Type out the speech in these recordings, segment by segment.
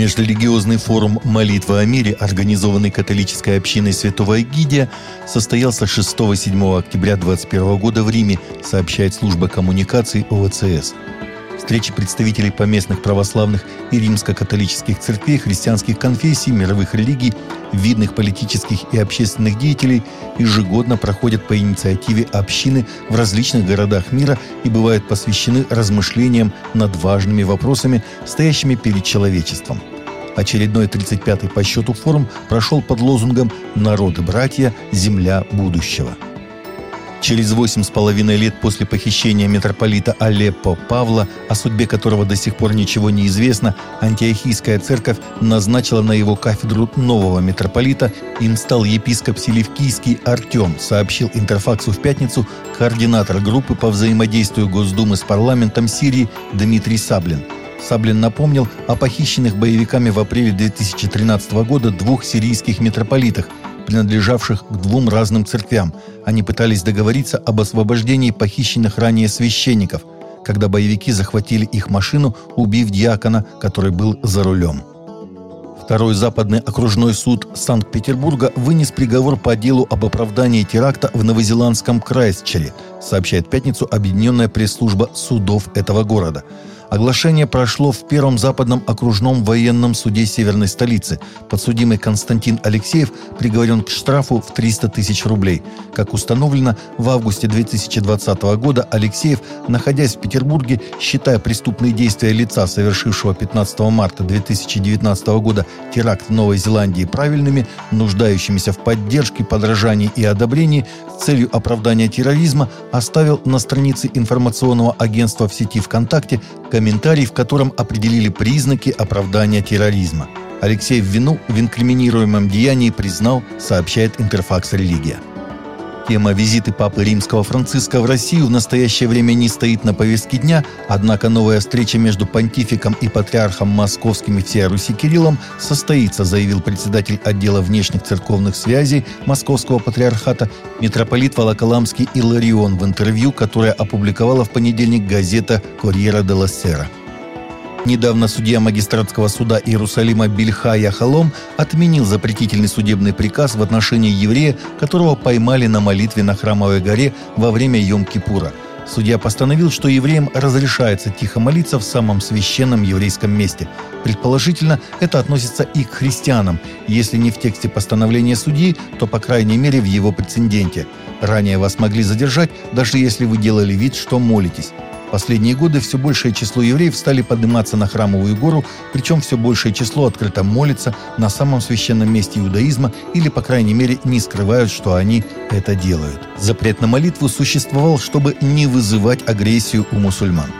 Межрелигиозный форум «Молитва о мире», организованный католической общиной Святого Эгидия, состоялся 6-7 октября 2021 года в Риме, сообщает служба коммуникаций ОВЦС. Встречи представителей поместных православных и римско-католических церквей, христианских конфессий, мировых религий, видных политических и общественных деятелей ежегодно проходят по инициативе общины в различных городах мира и бывают посвящены размышлениям над важными вопросами, стоящими перед человечеством. Очередной 35-й по счету форум прошел под лозунгом «Народы-братья. Земля будущего». Через восемь с половиной лет после похищения митрополита Алеппо Павла, о судьбе которого до сих пор ничего не известно, антиохийская церковь назначила на его кафедру нового митрополита. Им стал епископ Селевкийский Артем, сообщил Интерфаксу в пятницу координатор группы по взаимодействию Госдумы с парламентом Сирии Дмитрий Саблин. Саблин напомнил о похищенных боевиками в апреле 2013 года двух сирийских митрополитах – принадлежавших к двум разным церквям. Они пытались договориться об освобождении похищенных ранее священников, когда боевики захватили их машину, убив диакона, который был за рулем. Второй западный окружной суд Санкт-Петербурга вынес приговор по делу об оправдании теракта в новозеландском Крайстчере, сообщает пятницу Объединенная пресс-служба судов этого города – Оглашение прошло в Первом западном окружном военном суде северной столицы. Подсудимый Константин Алексеев приговорен к штрафу в 300 тысяч рублей. Как установлено, в августе 2020 года Алексеев, находясь в Петербурге, считая преступные действия лица, совершившего 15 марта 2019 года теракт в Новой Зеландии правильными, нуждающимися в поддержке, подражании и одобрении, с целью оправдания терроризма, оставил на странице информационного агентства в сети ВКонтакте комментарий, в котором определили признаки оправдания терроризма. Алексей в вину в инкриминируемом деянии признал, сообщает Интерфакс «Религия». Тема визиты Папы Римского Франциска в Россию в настоящее время не стоит на повестке дня, однако новая встреча между понтификом и патриархом московским и всей Руси Кириллом состоится, заявил председатель отдела внешних церковных связей Московского патриархата митрополит Волоколамский Иларион в интервью, которое опубликовала в понедельник газета «Корьера де ла Сера». Недавно судья магистратского суда Иерусалима Бильха Яхалом отменил запретительный судебный приказ в отношении еврея, которого поймали на молитве на Храмовой горе во время Йом-Кипура. Судья постановил, что евреям разрешается тихо молиться в самом священном еврейском месте. Предположительно, это относится и к христианам, если не в тексте постановления судьи, то, по крайней мере, в его прецеденте. Ранее вас могли задержать, даже если вы делали вид, что молитесь. Последние годы все большее число евреев стали подниматься на храмовую гору, причем все большее число открыто молится на самом священном месте иудаизма или, по крайней мере, не скрывают, что они это делают. Запрет на молитву существовал, чтобы не вызывать агрессию у мусульман.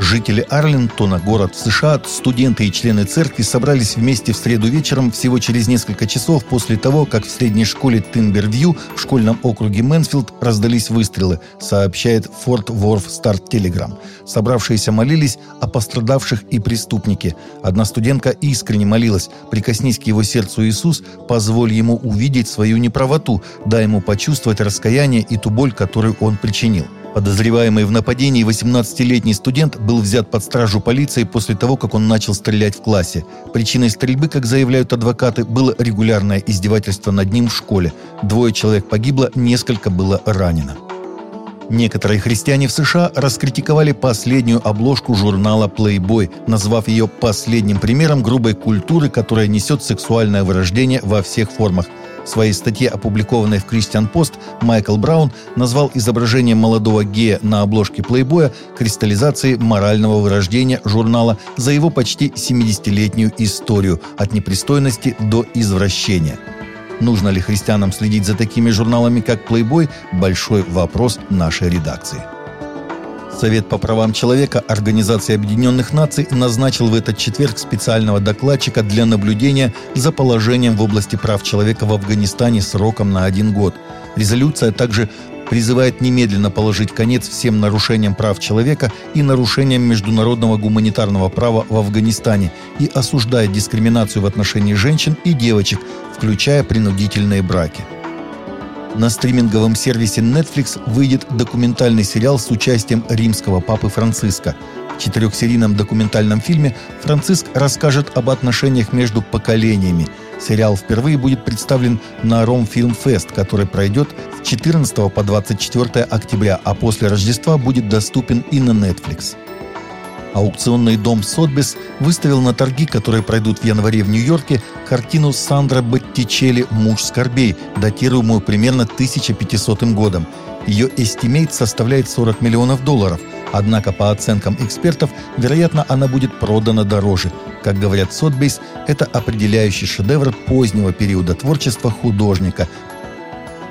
Жители Арлингтона, город США, студенты и члены церкви собрались вместе в среду вечером всего через несколько часов после того, как в средней школе Тимбервью в школьном округе Мэнсфилд раздались выстрелы, сообщает Fort Worth Star-Telegram. Собравшиеся молились о пострадавших и преступнике. Одна студентка искренне молилась «Прикоснись к его сердцу Иисус, позволь ему увидеть свою неправоту, дай ему почувствовать раскаяние и ту боль, которую он причинил». Подозреваемый в нападении 18-летний студент был взят под стражу полиции после того, как он начал стрелять в классе. Причиной стрельбы, как заявляют адвокаты, было регулярное издевательство над ним в школе. Двое человек погибло, несколько было ранено. Некоторые христиане в США раскритиковали последнюю обложку журнала Playboy, назвав ее последним примером грубой культуры, которая несет сексуальное вырождение во всех формах – в своей статье, опубликованной в Christian Post, Майкл Браун назвал изображение молодого гея на обложке плейбоя кристаллизацией морального вырождения журнала за его почти 70-летнюю историю от непристойности до извращения. Нужно ли христианам следить за такими журналами, как Playboy – большой вопрос нашей редакции. Совет по правам человека Организации Объединенных Наций назначил в этот четверг специального докладчика для наблюдения за положением в области прав человека в Афганистане сроком на один год. Резолюция также призывает немедленно положить конец всем нарушениям прав человека и нарушениям международного гуманитарного права в Афганистане и осуждает дискриминацию в отношении женщин и девочек, включая принудительные браки. На стриминговом сервисе Netflix выйдет документальный сериал с участием римского папы Франциска. В четырехсерийном документальном фильме Франциск расскажет об отношениях между поколениями. Сериал впервые будет представлен на Ром Фильм Фест, который пройдет с 14 по 24 октября, а после Рождества будет доступен и на Netflix. Аукционный дом Сотбис выставил на торги, которые пройдут в январе в Нью-Йорке, картину Сандра Боттичелли «Муж скорбей», датируемую примерно 1500 годом. Ее эстимейт составляет 40 миллионов долларов, однако по оценкам экспертов, вероятно, она будет продана дороже. Как говорят Сотбис, это определяющий шедевр позднего периода творчества художника,